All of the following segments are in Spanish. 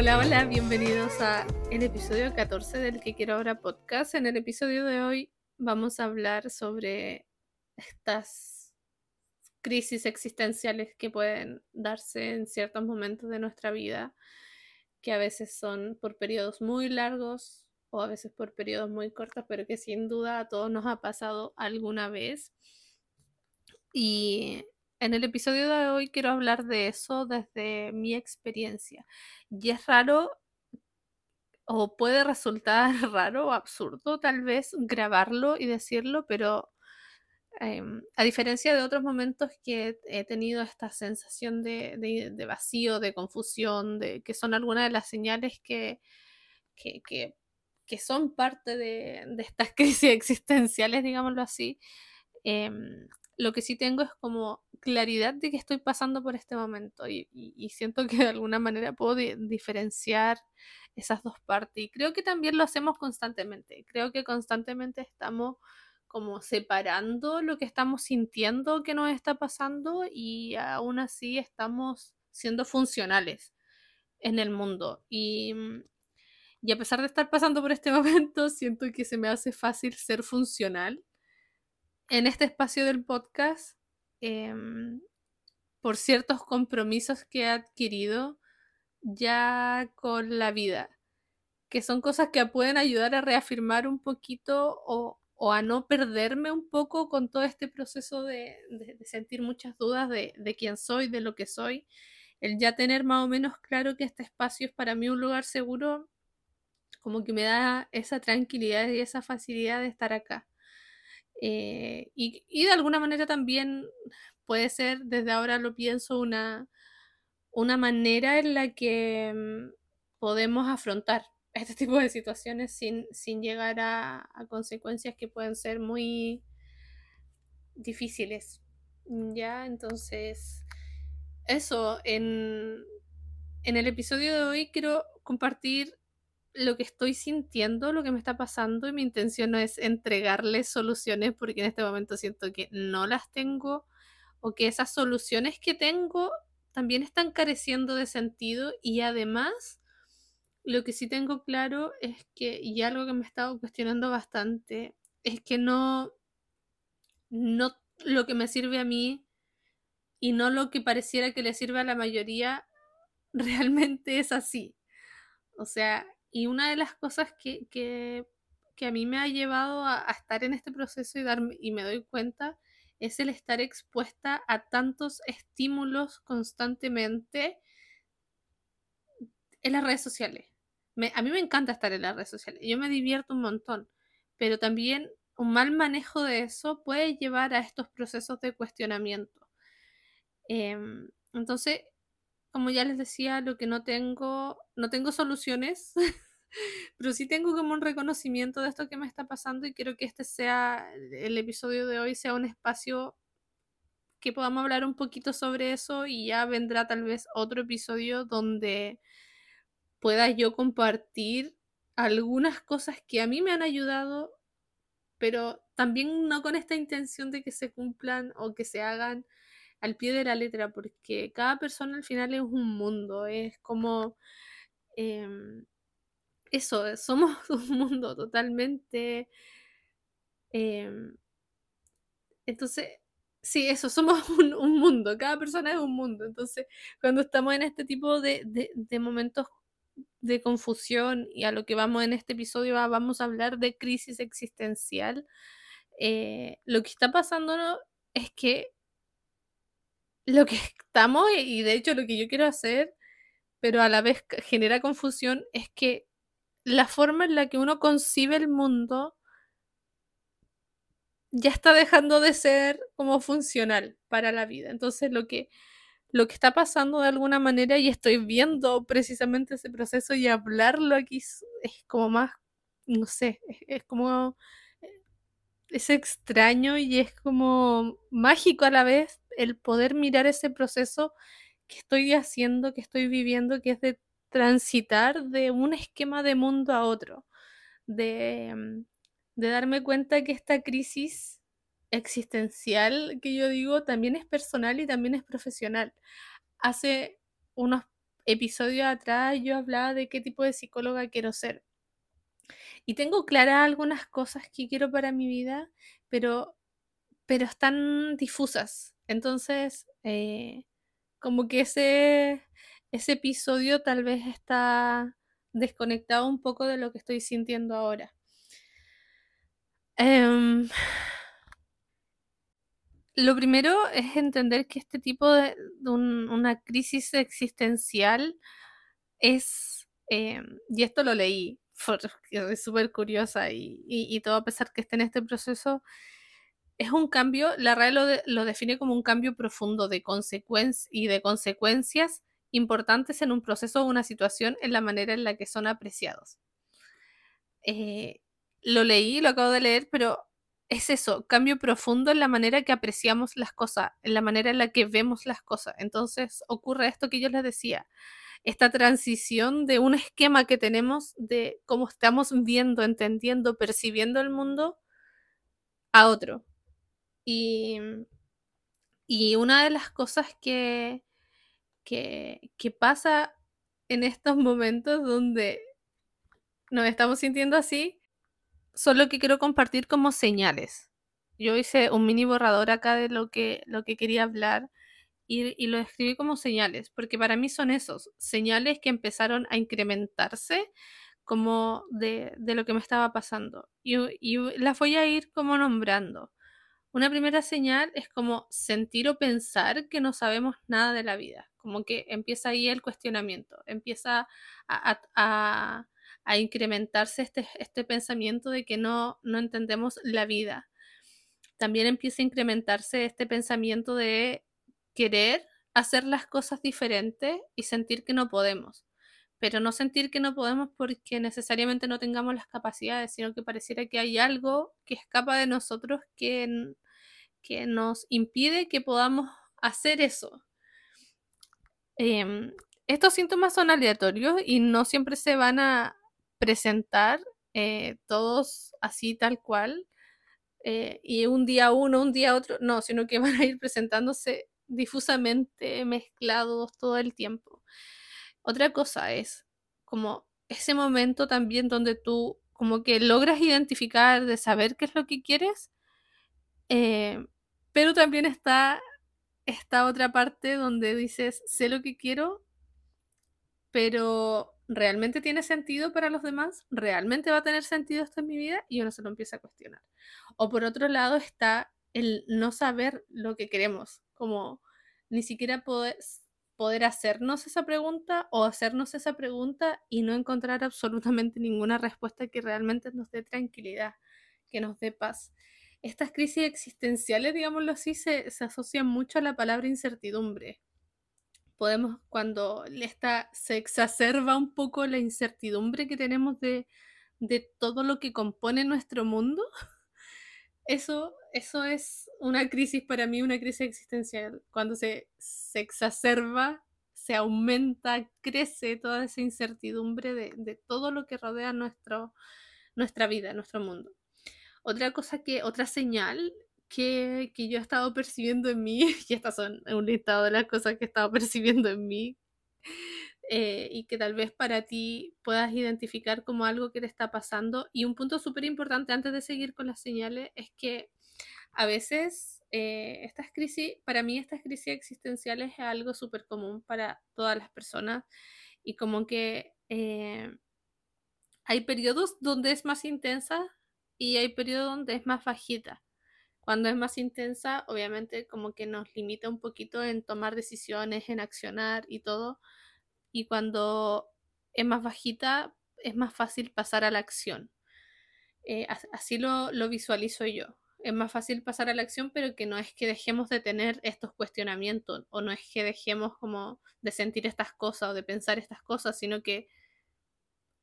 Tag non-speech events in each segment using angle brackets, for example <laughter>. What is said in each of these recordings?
Hola, hola, bienvenidos a el episodio 14 del que quiero ahora podcast. En el episodio de hoy vamos a hablar sobre estas crisis existenciales que pueden darse en ciertos momentos de nuestra vida, que a veces son por periodos muy largos o a veces por periodos muy cortos, pero que sin duda a todos nos ha pasado alguna vez. Y en el episodio de hoy quiero hablar de eso desde mi experiencia. Y es raro o puede resultar <laughs> raro o absurdo tal vez grabarlo y decirlo, pero em, a diferencia de otros momentos que he tenido esta sensación de, vacío, de confusión, de que son algunas de las señales que, que, son parte de, estas <laughs> crisis existenciales, digámoslo así, em, lo que sí tengo es como claridad de que estoy pasando por este momento y, siento que de alguna manera puedo diferenciar esas dos partes. Y creo que también lo hacemos constantemente. Creo que constantemente estamos como separando lo que estamos sintiendo que nos está pasando y aún así estamos siendo funcionales en el mundo. Y, y a pesar de estar pasando por este <laughs> momento, siento que se me hace fácil ser funcional en este espacio del podcast em, por ciertos compromisos que he adquirido ya con la vida, que son cosas que pueden ayudar a reafirmar un poquito o, a no perderme un poco con todo este proceso de, sentir muchas dudas de, de, quién soy, de lo que soy. El ya tener más o menos claro que este espacio es para mí un lugar seguro, como que me da esa tranquilidad y esa facilidad de estar acá. Eh, y, de alguna manera también puede ser, desde ahora lo pienso, una, una manera en la que mm, podemos afrontar <laughs> este tipo de situaciones sin, sin llegar a, consecuencias que pueden ser muy difíciles. Ya, entonces, eso, en, en el episodio de hoy quiero compartir lo que estoy sintiendo, lo que me está pasando y mi intención no es entregarles soluciones porque en este momento siento que no las tengo o que esas soluciones que tengo también están careciendo de sentido y además lo que sí tengo claro es que, y algo que me he estado cuestionando bastante, es que no, no lo que me sirve a mí y no lo que pareciera que le sirve a la mayoría <laughs> realmente es así. O sea, y una de las cosas que, que, a mí me ha llevado a, estar en este proceso y, y me doy cuenta es el estar expuesta a tantos estímulos constantemente en las redes sociales. a mí me encanta estar en las redes sociales, yo me divierto un montón, pero también un mal manejo de eso puede llevar a estos procesos de cuestionamiento. Em, entonces, como ya les decía, lo que no tengo, no tengo soluciones, <laughs> pero sí tengo como un reconocimiento de esto que me está pasando y quiero que este sea, el episodio de hoy sea un espacio que podamos hablar un poquito sobre eso y ya vendrá tal vez otro episodio donde pueda yo compartir algunas cosas que a mí me han ayudado, pero también no con esta intención de que se cumplan o que se hagan al pie de la letra, porque cada persona al final es un mundo, es como... Em, eso, eh, somos <laughs> un mundo totalmente... Em, entonces, sí, eso, somos <laughs> un, mundo, cada persona es un mundo. Entonces, cuando estamos en este tipo de, momentos de confusión y a lo que vamos en este episodio vamos a hablar de crisis existencial, eh, lo que está pasando es que lo que estamos, y de hecho lo que yo quiero hacer, pero a la vez genera confusión, es que la forma en la que uno concibe el mundo ya está dejando de ser como funcional para la vida. Entonces lo que, lo que está pasando de alguna manera, y estoy viendo precisamente ese proceso y hablarlo aquí es, como más, no sé, es como es extraño y es como mágico a la vez el poder mirar ese proceso que estoy haciendo, que estoy viviendo, que es de transitar de un esquema de mundo a otro, de, mm, de darme cuenta que esta crisis existencial que yo digo también es personal y también es profesional. Hace unos episodio atrás yo hablaba de qué tipo de psicóloga quiero ser. Y tengo claras algunas cosas que quiero para mi vida, pero, pero están difusas. Entonces, eh, como que ese, ese episodio tal vez está desconectado un poco de lo que estoy sintiendo ahora. Em, lo primero es entender que este tipo de, una crisis existencial es, em, y esto lo leí, <laughs> porque es súper curiosa y, todo a pesar que esté en este proceso, es un cambio, la RAE lo, define como un cambio profundo de y de consecuencias importantes en un proceso o una situación en la manera en la que son apreciados. Eh, lo leí, lo acabo de leer, pero es eso, cambio profundo en la manera que apreciamos las cosas, en la manera en la que vemos las cosas. Entonces ocurre esto que yo les decía, esta transición de un esquema que tenemos de cómo estamos viendo, entendiendo, percibiendo el mundo a otro. Y, y una de las cosas que, que, pasa en estos momentos donde nos estamos sintiendo así solo que quiero compartir como señales. Yo hice un mini borrador acá de lo que, lo que quería hablar y, lo escribí como señales, porque para mí son esos, señales que empezaron a incrementarse como de, lo que me estaba pasando. Y, y las voy a ir como nombrando. Una primera señal es como sentir o pensar que no sabemos nada de la vida, como que empieza ahí el cuestionamiento, empieza a incrementarse este, este pensamiento de que no, no entendemos la vida. También empieza a incrementarse este pensamiento de querer hacer las cosas diferentes y sentir que no podemos. Pero no sentir que no podemos porque necesariamente no tengamos las capacidades, sino que pareciera que hay algo que escapa de nosotros que, que nos impide que podamos hacer eso. Em, estos síntomas son aleatorios y no siempre se van a, presentar eh, todos así tal cual, eh, y un día uno, un día otro, no, sino que <laughs> van a ir presentándose difusamente, mezclados todo el tiempo. Otra cosa es como ese momento también donde tú como que logras identificar, de saber qué es lo que quieres, eh, pero también está esta otra parte donde dices, sé lo que quiero, pero ¿realmente tiene sentido para los demás? ¿Realmente va a tener sentido esto en mi vida? Y uno se lo empieza a cuestionar. O por otro lado está el no saber lo que queremos, como ni siquiera poder, poder hacernos esa pregunta o hacernos esa pregunta y no encontrar absolutamente ninguna respuesta que realmente nos dé tranquilidad, que nos dé paz. Estas crisis existenciales, digámoslo así, se, se asocian mucho a la palabra incertidumbre podemos, cuando esta, se exacerba un poco la incertidumbre que tenemos de, de todo lo que compone nuestro mundo, <laughs> eso, eso es una crisis para mí, una crisis existencial. Cuando se, se exacerba, se aumenta, crece toda esa incertidumbre de, de todo lo que rodea nuestro, nuestra vida, nuestro mundo. Otra cosa que, otra señal que, yo he estado percibiendo en mí, <laughs> y estas son un listado de las cosas que he estado <laughs> percibiendo en mí, eh, y que tal vez para ti puedas identificar como algo que te está pasando. Y un punto súper importante antes de seguir con las señales es que a veces eh, estas crisis, para mí estas crisis existenciales es algo súper común para todas las personas y como que eh, hay periodos donde es más intensa y hay periodos donde es más bajita. Cuando es más intensa, obviamente como que nos limita un poquito en tomar decisiones, en accionar y todo. Y cuando es más bajita, es más fácil pasar a la acción. Eh, así lo, lo visualizo yo. Es más fácil pasar a la acción, pero que no es que dejemos de tener estos cuestionamientos o no es que dejemos como de sentir estas cosas o de pensar estas cosas, sino que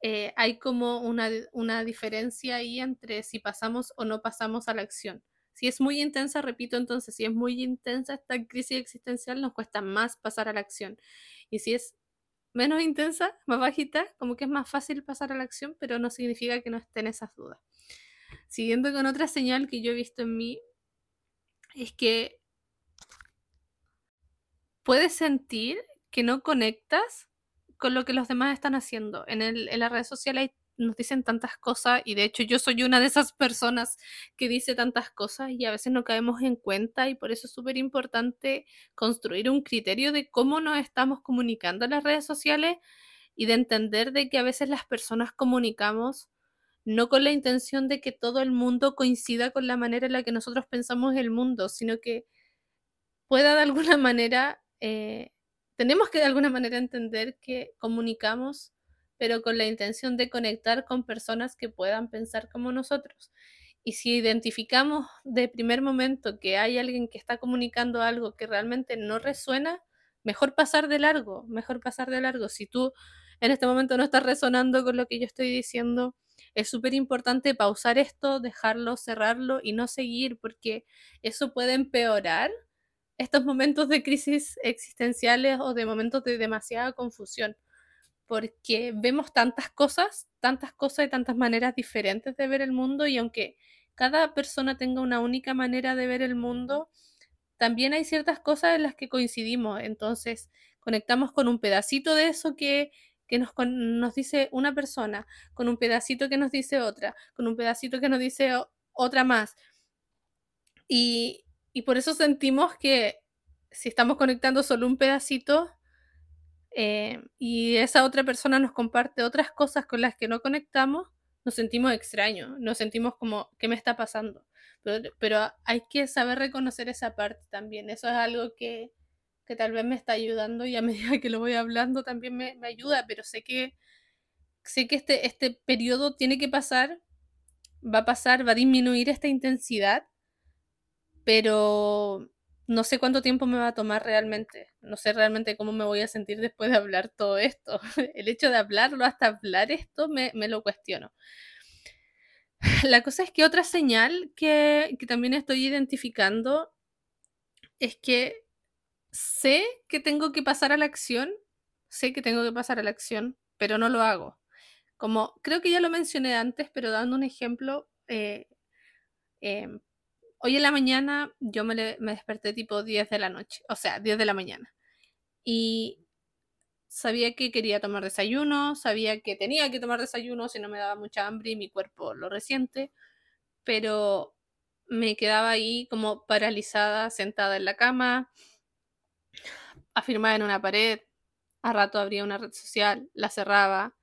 eh, hay como una, una diferencia ahí entre si pasamos o no pasamos a la acción. Si es muy intensa, repito entonces, si es muy intensa esta crisis existencial, nos cuesta más pasar a la acción. Y si es menos intensa, más bajita, como que es más fácil pasar a la acción, pero no significa que no estén esas dudas. Siguiendo con otra señal que yo he visto en mí, es que puedes sentir que no conectas con lo que los demás están haciendo. En, el, en las redes sociales nos dicen tantas cosas y de hecho yo soy una de esas personas que dice tantas cosas y a veces no caemos en cuenta y por eso es súper importante construir un criterio de cómo nos estamos comunicando en las redes sociales y de entender de que a veces las personas comunicamos no con la intención de que todo el mundo coincida con la manera en la que nosotros pensamos el mundo, sino que pueda de alguna <laughs> manera, eh, tenemos que de alguna manera entender que comunicamos, pero con la intención de conectar con personas que puedan pensar como nosotros. Y si identificamos de primer momento que hay alguien que está comunicando algo que realmente no resuena, mejor pasar de largo, mejor pasar de largo. Si tú en este momento no estás resonando con lo que yo estoy diciendo, es súper importante pausar esto, dejarlo, cerrarlo y no seguir, porque eso puede empeorar estos momentos de crisis existenciales o de momentos de demasiada confusión, porque vemos tantas cosas, tantas cosas y tantas maneras diferentes de ver el mundo y aunque cada persona tenga una única manera de ver el mundo, también hay ciertas cosas en las que coincidimos, entonces conectamos con un pedacito de eso que, que nos, nos dice una persona, con un pedacito que nos dice otra, con un pedacito que nos dice otra más. Y, y por eso sentimos que si estamos conectando solo un pedacito eh, y esa otra persona nos comparte otras cosas con las que no conectamos, nos sentimos extraños, nos sentimos como, ¿qué me está pasando? Pero, hay que saber reconocer esa parte también. Eso es algo que, que, tal vez me está ayudando y a <laughs> medida que lo voy hablando también me, me ayuda, pero sé que, sé que este, este periodo tiene que pasar, va a pasar, va a disminuir esta intensidad pero no sé cuánto tiempo me va a tomar realmente. No sé realmente cómo me voy a sentir después de hablar todo esto. <laughs> El hecho de hablarlo hasta hablar esto me, lo cuestiono. <sighs> La cosa es que otra señal que, que también estoy identificando es que sé que tengo que pasar a la acción, sé que tengo que pasar a la acción, pero no lo hago. Como creo que ya lo mencioné antes, pero dando un ejemplo, eh, em, hoy en la mañana yo me, desperté tipo 10 de la noche, o sea, 10 de la mañana. Y sabía que quería tomar desayuno, sabía que tenía que tomar desayuno si no me daba mucha hambre y mi cuerpo lo resiente, pero me quedaba ahí como paralizada, sentada en la cama, afirmada en una pared, a rato abría una red social, la cerraba,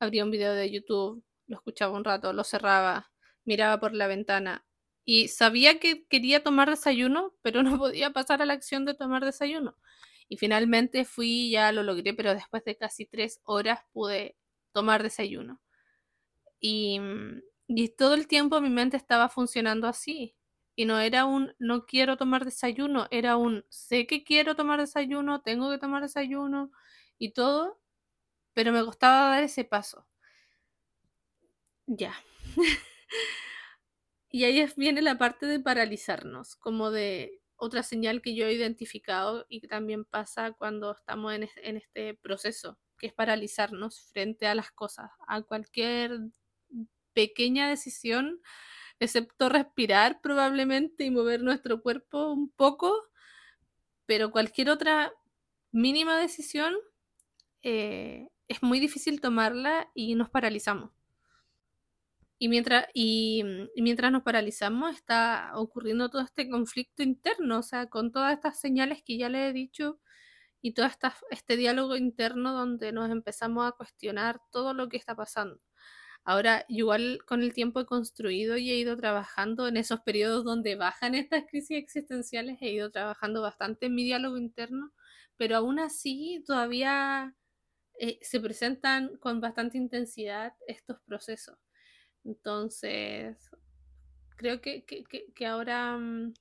abría un video de YouTube, lo escuchaba un rato, lo cerraba, miraba por la ventana, y sabía que quería tomar desayuno, pero no podía pasar a la acción de tomar desayuno. Y finalmente fui, ya lo logré, pero después de casi tres horas pude tomar desayuno. Y, mm, y todo el tiempo mi mente estaba funcionando así. Y no era un no quiero tomar desayuno, era un sé que quiero tomar desayuno, tengo que tomar desayuno y todo, pero me costaba dar ese paso. Ya. <laughs> Y ahí viene la parte de paralizarnos, como de otra señal que yo he identificado y que también pasa cuando estamos en, este proceso, que es paralizarnos frente a las cosas, a cualquier pequeña decisión, excepto respirar probablemente y mover nuestro cuerpo un poco, pero cualquier otra mínima decisión eh, es muy difícil tomarla y nos paralizamos. Y mientras, y, mientras nos paralizamos, está ocurriendo todo este conflicto interno, o sea, con todas estas señales que ya le he dicho y todo esta, este diálogo interno donde nos empezamos a cuestionar todo lo que está pasando. Ahora, igual con el tiempo he construido y he ido trabajando en esos periodos donde bajan estas crisis existenciales, he ido trabajando bastante en mi diálogo interno, pero aún así todavía eh, se presentan con bastante intensidad estos procesos. Entonces, creo que, ahora, mm,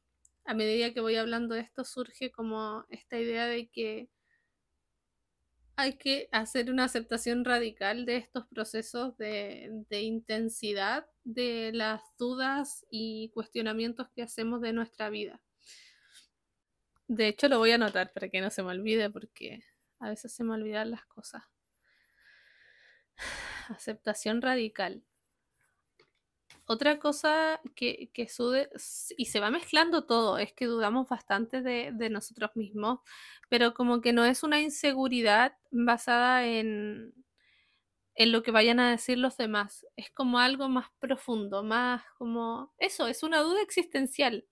a medida que voy hablando de esto, surge como esta idea de que hay que hacer una aceptación radical de estos procesos de, intensidad, de las dudas y cuestionamientos que hacemos de nuestra vida. De hecho, lo voy a anotar para que no se me olvide porque a veces se me olvidan las cosas. <sighs> Aceptación radical otra cosa que, sude y se va mezclando todo, es que dudamos bastante de, de nosotros mismos, pero como que no es una inseguridad basada en, en lo que vayan a decir los demás. Es como algo más profundo, más como eso, es una duda existencial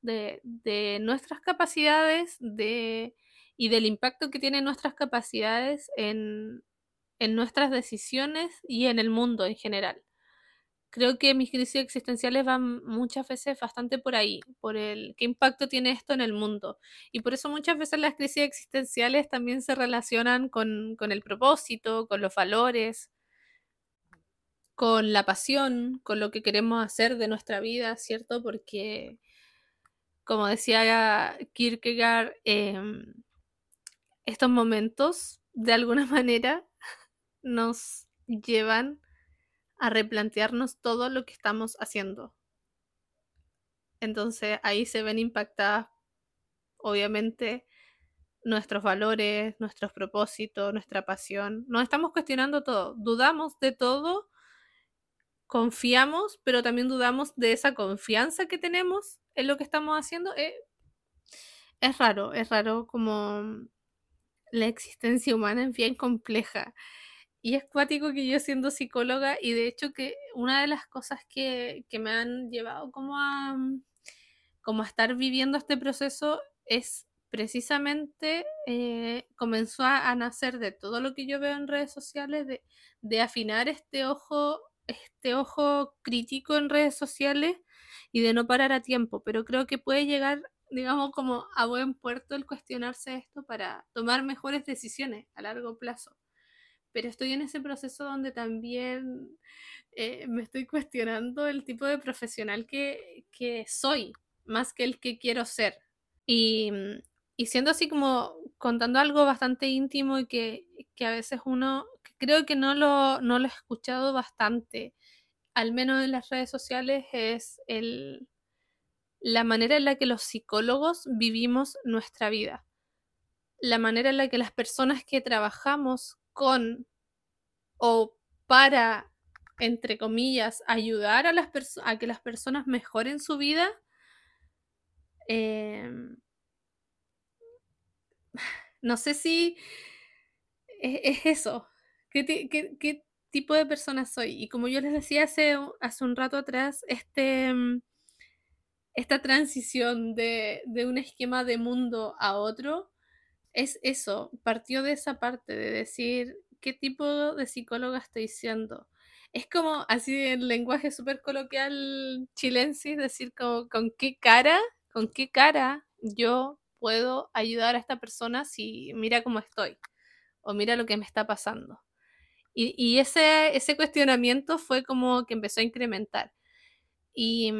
de, de nuestras capacidades de, y del impacto que tienen nuestras capacidades en, en nuestras decisiones y en el mundo en general. Creo que mis crisis existenciales van muchas veces bastante por ahí, por el qué impacto tiene esto en el mundo. Y por eso muchas veces las crisis existenciales también se relacionan con, con el propósito, con los valores, con la pasión, con lo que queremos hacer de nuestra vida, ¿cierto? Porque, como decía Kierkegaard, eh, estos momentos, de alguna <laughs> manera, nos llevan a replantearnos todo lo que estamos haciendo. Entonces ahí se ven impactadas, obviamente, nuestros valores, nuestros propósitos, nuestra pasión. Nos estamos cuestionando todo, dudamos de todo, confiamos, pero también dudamos de esa confianza que tenemos en lo que estamos haciendo. Eh, es raro, es raro como la existencia humana es bien compleja. Y es cuático que yo siendo psicóloga y de hecho que una de las cosas que, que me han llevado como a, como a estar viviendo este proceso es precisamente eh, comenzó a, a, nacer de todo lo que yo veo en redes sociales, de, de afinar este ojo, este ojo crítico en redes sociales y de no parar a tiempo, pero creo que puede llegar digamos, como a buen puerto el cuestionarse esto para tomar mejores decisiones a largo plazo. Pero estoy en ese proceso donde también eh, me estoy cuestionando el tipo de profesional que, que, soy, más que el que quiero ser. Y, y siendo así como contando algo bastante íntimo y que, que a veces uno, creo que no lo, no lo he escuchado bastante, al menos en las redes sociales, es el, la manera en la que los psicólogos vivimos nuestra vida, la manera en la que las personas que trabajamos con o para, entre comillas, ayudar a, las a que las personas mejoren su vida, eh, no sé si es, es eso. ¿Qué, ¿Qué, qué, tipo de persona soy? Y como yo les decía hace, hace un rato atrás, este esta transición de, de, un esquema de mundo a otro es eso, partió de esa parte de decir qué tipo de psicóloga estoy siendo. Es como así en lenguaje súper coloquial chilensis, decir como, con qué cara, con qué cara yo puedo ayudar a esta persona si mira cómo estoy o mira lo que me está pasando. Y, y ese, ese cuestionamiento fue como que empezó a incrementar. Y,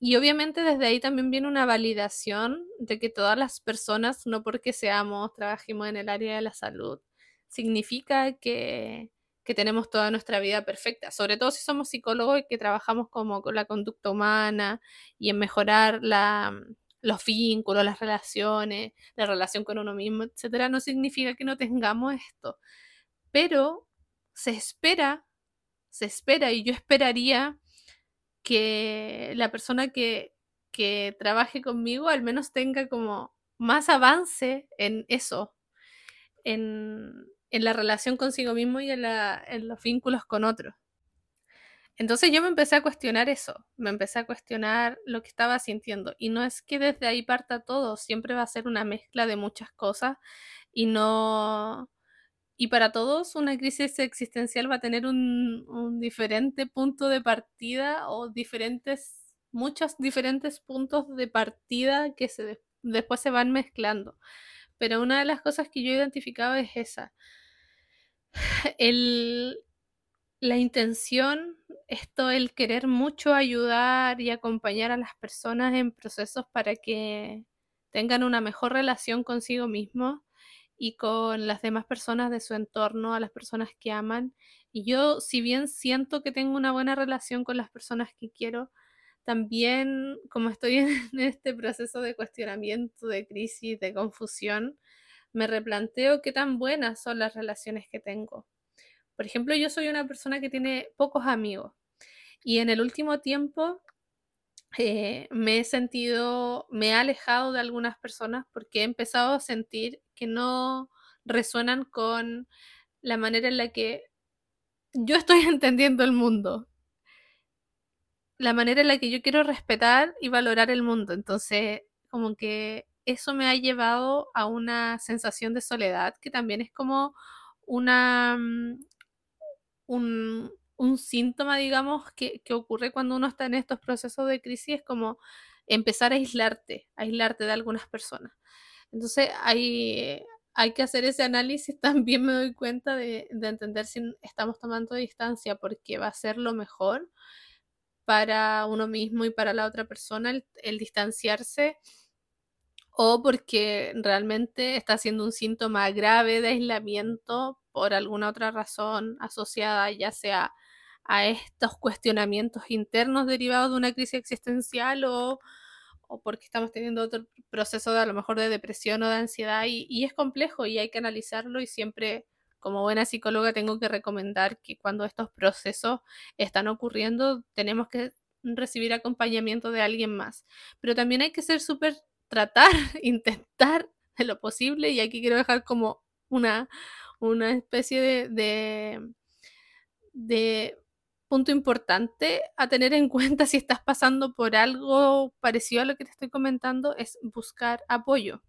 y obviamente desde ahí también viene una validación de que todas las personas, no porque seamos, trabajemos en el área de la salud, significa que, que tenemos toda nuestra vida perfecta. Sobre todo si somos psicólogos y que trabajamos como con la conducta humana y en mejorar la, los vínculos, las relaciones, la relación con uno mismo, etcétera, no significa que no tengamos esto. Pero se espera, se espera y yo esperaría que la persona que, que trabaje conmigo al menos tenga como más avance en eso, en, en la relación consigo mismo y en, la, en, los vínculos con otros. Entonces yo me empecé a cuestionar eso, me empecé a cuestionar lo que estaba sintiendo. Y no es que desde ahí parta todo, siempre va a ser una mezcla de muchas cosas y no, y para todos una crisis existencial va a tener un, diferente punto de partida o diferentes, muchos diferentes puntos de partida que se, después se van mezclando. Pero una de las cosas que yo he identificado es esa. <sighs> El, la intención, esto, el querer mucho ayudar y acompañar a las personas en procesos para que tengan una mejor relación consigo mismos y con las demás personas de su entorno, a las personas que aman. Y yo, si bien siento que tengo una buena relación con las personas que quiero, también como estoy <laughs> en este proceso de cuestionamiento, de crisis, de confusión, me replanteo qué tan buenas son las relaciones que tengo. Por ejemplo, yo soy una persona que tiene pocos amigos Y en el último tiempo eh, me he sentido, me he alejado de algunas personas porque he empezado a sentir que no resuenan con la manera en la que yo estoy <laughs> entendiendo el mundo. La manera en la que yo quiero respetar y valorar el mundo. Entonces, como que eso me ha llevado a una sensación de soledad que también es como una mm, un, un síntoma, digamos, que, que, ocurre cuando uno está en estos procesos de crisis, es como empezar a aislarte, aislarte de algunas personas. Entonces hay, hay que hacer ese análisis, <laughs> también me doy cuenta de, de, entender si estamos tomando distancia porque va a ser lo mejor para uno mismo y para la otra persona el distanciarse o porque realmente está siendo un síntoma grave de aislamiento por alguna otra razón asociada ya sea a estos cuestionamientos internos derivados de una crisis existencial o, o, porque estamos teniendo otro proceso de a lo mejor de depresión o de ansiedad y, es complejo y hay que analizarlo y siempre como buena psicóloga tengo que recomendar que cuando estos procesos están ocurriendo tenemos que recibir acompañamiento de alguien más. Pero también hay que ser súper, tratar, <laughs> intentar de lo posible y aquí quiero dejar como una, una especie de punto importante a tener en cuenta si estás pasando por algo parecido a lo que te estoy comentando es buscar apoyo.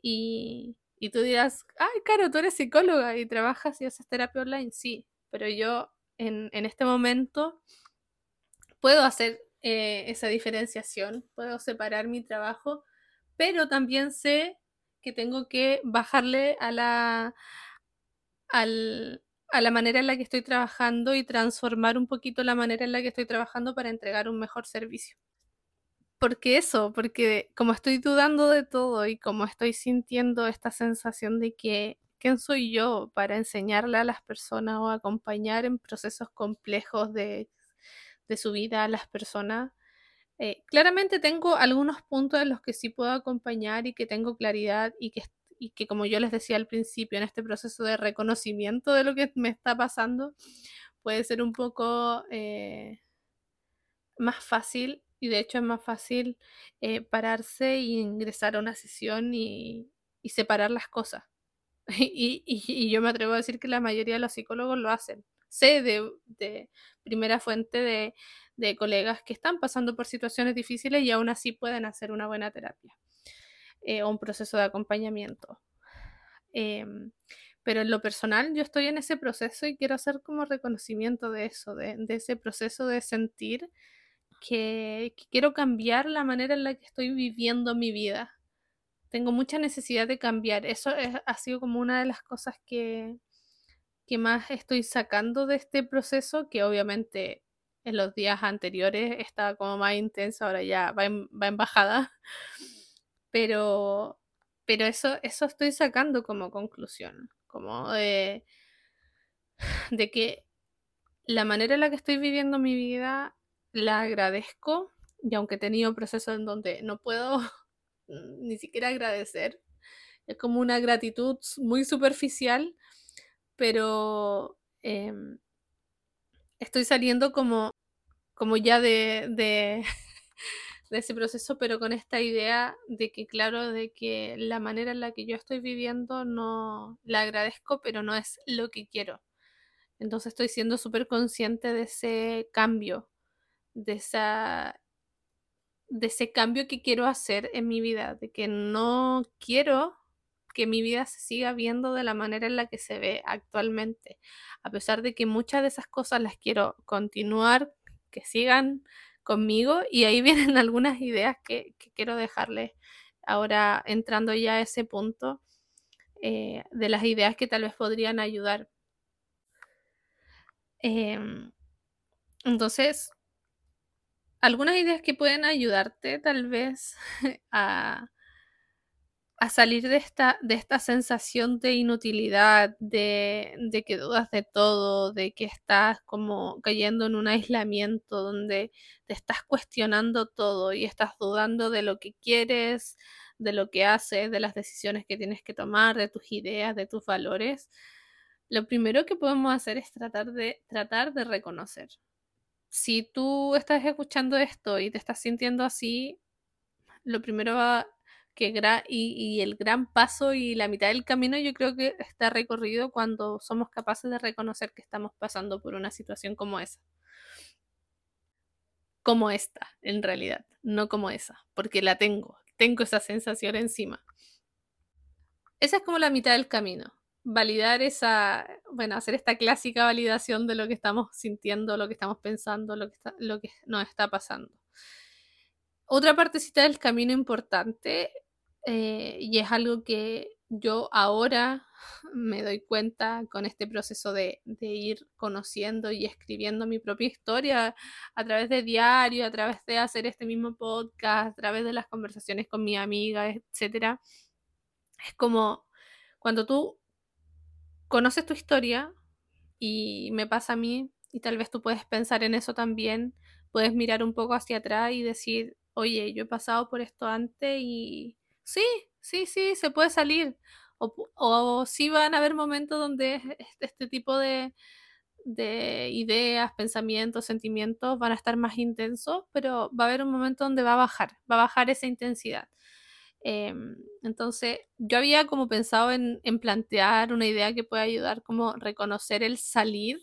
Y, y tú dirás, ay, Caro, tú eres psicóloga y trabajas y haces terapia online. Sí, pero yo en, en este momento puedo hacer eh, esa diferenciación, puedo separar mi trabajo, pero también sé que tengo que bajarle a la, al, a la manera en la que estoy trabajando y transformar un poquito la manera en la que estoy trabajando para entregar un mejor servicio. Porque eso, porque como estoy dudando de todo y como estoy sintiendo esta sensación de que quién soy yo para enseñarle a las personas o acompañar en procesos complejos de, de su vida a las personas, eh, claramente tengo algunos puntos en los que sí puedo acompañar y que tengo claridad y que y que como yo les decía al principio, en este proceso de reconocimiento de lo que me está pasando, puede ser un poco eh, más fácil y de hecho es más fácil eh, pararse e ingresar a una sesión y, y separar las cosas. <laughs> Y, y, y, yo me atrevo a decir que la mayoría de los psicólogos lo hacen. Sé de, de primera fuente de, de colegas que están pasando por situaciones difíciles y aún así pueden hacer una buena terapia eh, un proceso de acompañamiento. Eh, pero en lo personal yo estoy en ese proceso y quiero hacer como reconocimiento de eso, de, ese proceso de sentir que, que, quiero cambiar la manera en la que estoy viviendo mi vida. Tengo mucha necesidad de cambiar. Eso es, ha sido como una de las cosas que, que más estoy sacando de este proceso, que obviamente en los días anteriores estaba como más intensa, ahora ya va en, va en bajada. Pero, pero eso, eso estoy sacando como conclusión, como de, de que la manera en la que estoy viviendo mi vida la agradezco y aunque he tenido procesos en donde no puedo <laughs> ni siquiera agradecer, es como una gratitud muy superficial, pero eh, estoy saliendo como, como ya de <laughs> de ese proceso, pero con esta idea de que, claro, de que la manera en la que yo estoy viviendo no la agradezco, pero no es lo que quiero. Entonces estoy siendo súper consciente de ese cambio, de esa de ese cambio que quiero hacer en mi vida, de que no quiero que mi vida se siga viendo de la manera en la que se ve actualmente, a pesar de que muchas de esas cosas las quiero continuar, que sigan conmigo y ahí <laughs> vienen algunas ideas que, quiero dejarles ahora entrando ya a ese punto eh, de las ideas que tal vez podrían ayudar. Eh, entonces, algunas ideas que pueden ayudarte tal vez <laughs> a, a salir de esta, de esta sensación de inutilidad, de, de, que dudas de todo, de que estás como cayendo en un aislamiento donde te estás cuestionando todo y estás dudando de lo que quieres, de lo que haces, de las decisiones que tienes que tomar, de tus ideas, de tus valores. Lo primero que podemos hacer es tratar de, tratar de reconocer. si tú estás escuchando esto y te estás sintiendo así, lo primero va que y, y, el gran paso y la mitad del camino yo creo que está recorrido cuando somos capaces de reconocer que estamos pasando por una situación como esa. Como esta, en realidad, no como esa, porque la tengo, tengo esa sensación encima. Esa es como la mitad del camino validar esa, bueno, hacer esta clásica validación de lo que estamos sintiendo, lo que estamos pensando, lo que, lo que nos está pasando. Otra partecita del camino importante, eh, y es algo que yo ahora <laughs> me doy cuenta con este proceso de, de, ir conociendo y escribiendo mi propia historia a través de diario, a través de hacer este mismo podcast, a través de las conversaciones con mi amiga, etc. Es como cuando tú conoces tu historia y me pasa a mí, y tal vez tú puedes pensar en eso también, puedes mirar un poco hacia atrás y decir, oye, yo he pasado por esto antes y sí, sí, sí, se puede salir. O, o sí van a haber momentos donde este, tipo de, de ideas, pensamientos, sentimientos van a estar más intensos, pero va a haber un momento donde va a bajar, va a bajar esa intensidad. Em, entonces, yo había como pensado en, plantear una idea que pueda ayudar como reconocer el salir,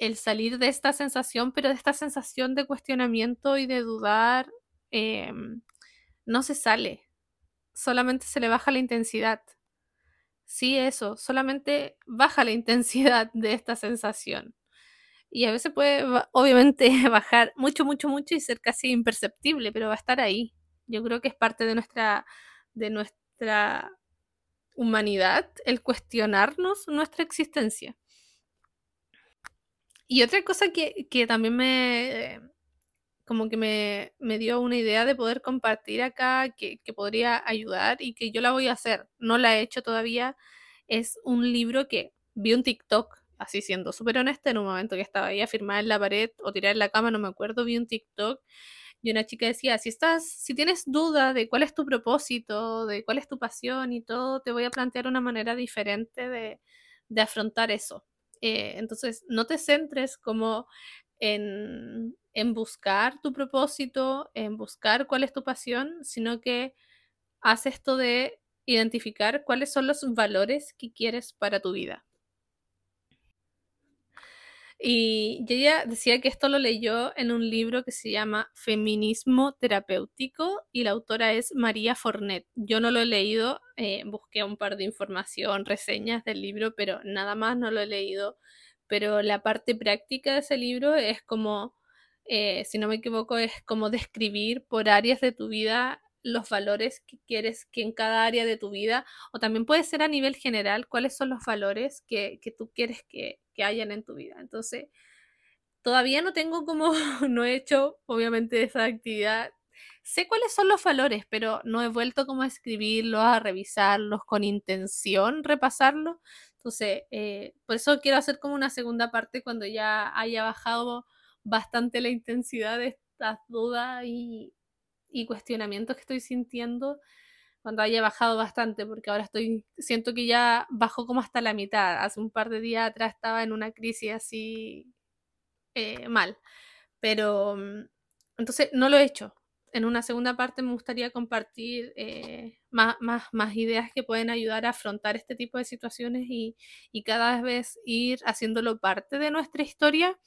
el salir de esta sensación, pero de esta sensación de cuestionamiento y de dudar, em, no se sale, solamente se le baja la intensidad. Sí, eso, solamente baja la <laughs> intensidad de esta sensación. Y a veces puede, obviamente, <laughs> bajar mucho, mucho, mucho y ser casi imperceptible, pero va a estar ahí. Yo creo que es parte de nuestra, de nuestra humanidad el cuestionarnos nuestra existencia. Y otra cosa que, también me, como que me, dio una idea de poder compartir acá, que, que, podría ayudar y que yo la voy a hacer, no la he hecho todavía, es un libro que vi un TikTok, así siendo súper honesta, en un momento que estaba ahí a firmar en la pared o tirar en la cama, no me acuerdo, vi un TikTok y una chica decía, si estás, si tienes duda de cuál es tu propósito, de cuál es tu pasión y todo, te voy a plantear una manera diferente de, afrontar eso. Eh, entonces, no te centres como en, en buscar tu propósito, en buscar cuál es tu pasión, sino que haz esto de identificar cuáles son los valores que quieres para tu vida. Y ella decía que esto lo leyó en un libro que se llama Feminismo Terapéutico y la autora es María Fornet. Yo no lo he leído, eh, busqué un par de información, reseñas del libro, pero nada más no lo he leído. Pero la parte práctica de ese libro es como, eh, si no me equivoco, es como describir por áreas de tu vida los valores que quieres que en cada área de tu vida, o también puede ser a nivel general, cuáles son los valores que, que tú quieres que, que, hayan en tu vida. Entonces, todavía no tengo como, <laughs> no he hecho obviamente esa actividad. Sé cuáles son los valores, pero no he vuelto como a escribirlos, a revisarlos con intención, repasarlos. Entonces, eh, por eso quiero hacer como una segunda parte cuando ya haya bajado bastante la intensidad de estas dudas y, y cuestionamientos que estoy sintiendo cuando haya bajado bastante, porque ahora estoy, siento que ya bajó como hasta la mitad. Hace un par de días atrás estaba en una crisis así eh, mal, pero mm, entonces no lo he hecho. En una segunda parte me gustaría compartir eh, más, más, más, ideas que pueden ayudar a afrontar este tipo de situaciones y, y cada vez ir haciéndolo parte de nuestra historia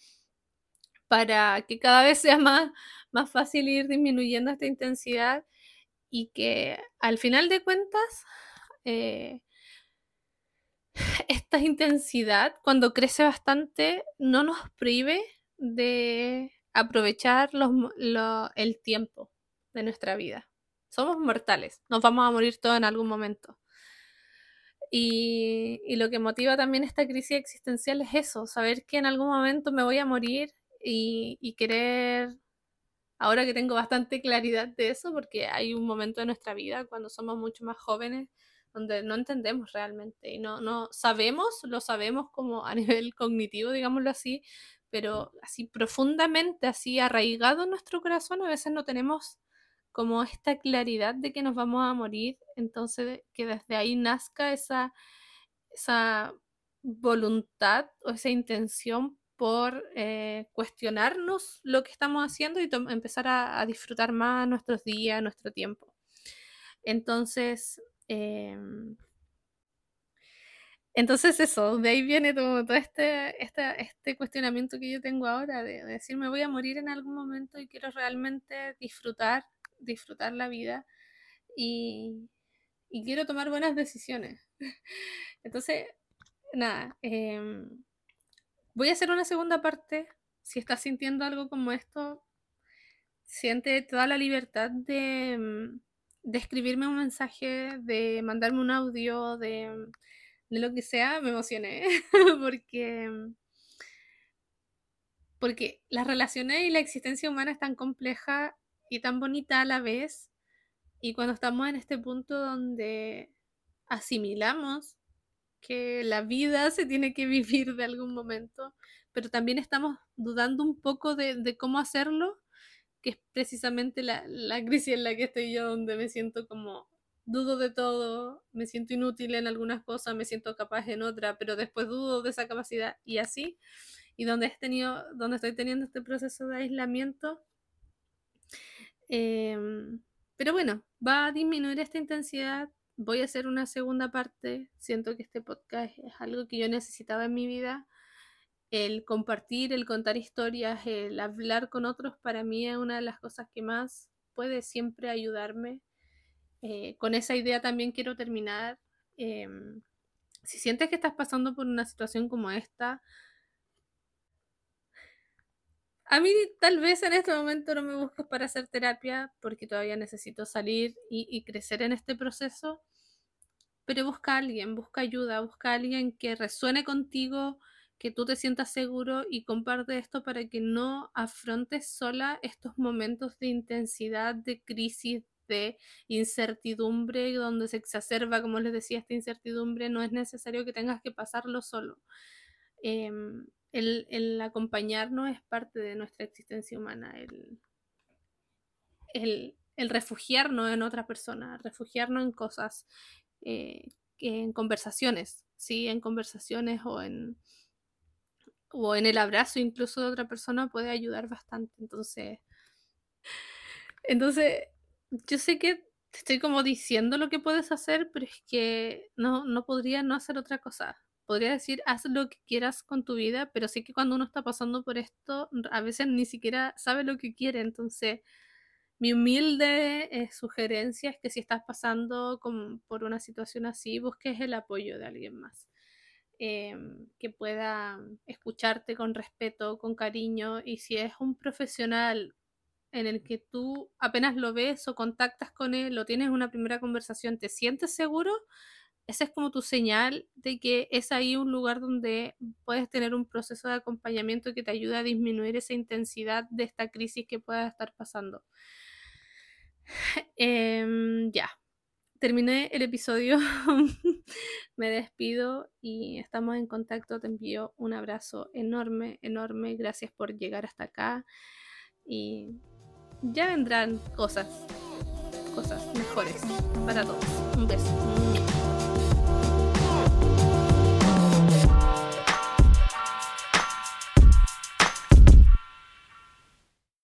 para que cada vez sea más, más fácil ir disminuyendo esta intensidad y que al final de cuentas eh, <sighs> esta intensidad cuando crece bastante no nos prive de aprovechar el tiempo de nuestra vida. Somos mortales, nos vamos a morir todos en algún momento. Y, y, lo que motiva también esta crisis existencial es eso, saber que en algún momento me voy a morir y, querer, ahora que tengo bastante claridad de eso, porque hay un momento de nuestra vida cuando somos mucho más jóvenes donde no entendemos realmente y no, no sabemos, lo sabemos como a <laughs> nivel cognitivo, digámoslo así, pero así profundamente, así arraigado en nuestro corazón, a veces no tenemos como esta claridad de que nos vamos a morir, entonces que desde ahí nazca esa, esa voluntad o esa intención por eh, cuestionarnos lo que estamos haciendo y empezar a, disfrutar más nuestros días, nuestro tiempo. Entonces, em, entonces eso, de ahí viene todo, este, este, este, cuestionamiento que yo tengo ahora de, de, decir me voy a morir en algún momento y quiero realmente disfrutar, disfrutar la vida y, quiero tomar buenas decisiones. <laughs> Entonces, nada, eh, voy a hacer una segunda parte. Si estás sintiendo algo como esto, siente toda la libertad de, mm, escribirme un mensaje, de mandarme un audio, de, de lo que sea. Me emocioné <laughs> porque, porque las relaciones y la existencia humana es tan compleja y tan bonita a la vez. Y cuando estamos en este punto donde asimilamos que la vida se tiene que <laughs> vivir de algún momento, pero también estamos dudando un poco de, cómo hacerlo, que es precisamente la, la, crisis en la que estoy yo, donde me siento como dudo de todo, me siento inútil en algunas cosas, me siento capaz en otra, pero después dudo de esa capacidad y así, y donde, he tenido, donde estoy teniendo este proceso de aislamiento. Em, pero bueno, va a disminuir esta intensidad voy a hacer una segunda parte. Siento que este podcast es algo que yo necesitaba en mi vida. El compartir, el contar historias, el hablar con otros, para mí es una de las cosas que más puede siempre ayudarme. Eh, con esa idea también quiero terminar. Em, si sientes que estás pasando por una situación como esta, a mí tal vez en este momento no me busques para hacer terapia porque todavía necesito salir y, crecer en este proceso, pero busca a alguien, busca ayuda, busca a alguien que resuene contigo, que tú te sientas seguro y comparte esto para que no afrontes sola estos momentos de intensidad, de crisis, de incertidumbre, donde se exacerba, como les decía, esta incertidumbre, no es necesario que tengas que pasarlo solo. Em, el, acompañarnos es parte de nuestra existencia humana, el, refugiarnos en otra persona, refugiarnos en cosas, eh, en conversaciones, ¿sí? En conversaciones o en, o en el abrazo incluso de otra persona puede ayudar bastante. Entonces, <laughs> entonces yo sé que te estoy como diciendo lo que puedes hacer, pero es que no, no podría no hacer otra cosa podría decir, haz lo que quieras con tu vida, pero sí que cuando uno está pasando por esto, a veces ni siquiera sabe lo que quiere. Entonces, mi humilde eh, sugerencia es que si estás pasando por una situación así, busques el apoyo de alguien más. Em, que pueda escucharte con respeto, con cariño, y si es un profesional en el que tú apenas lo ves o contactas con él o tienes una primera conversación, te sientes seguro, esa es como tu señal de que es ahí un lugar donde puedes tener un proceso de acompañamiento que te ayuda a disminuir esa intensidad de esta crisis que pueda estar pasando. <sighs> Em, ya, terminé el episodio, <laughs> me despido y estamos en contacto. Te envío un abrazo enorme, enorme. Gracias por llegar hasta acá y ya vendrán cosas, cosas mejores para todos. Un beso.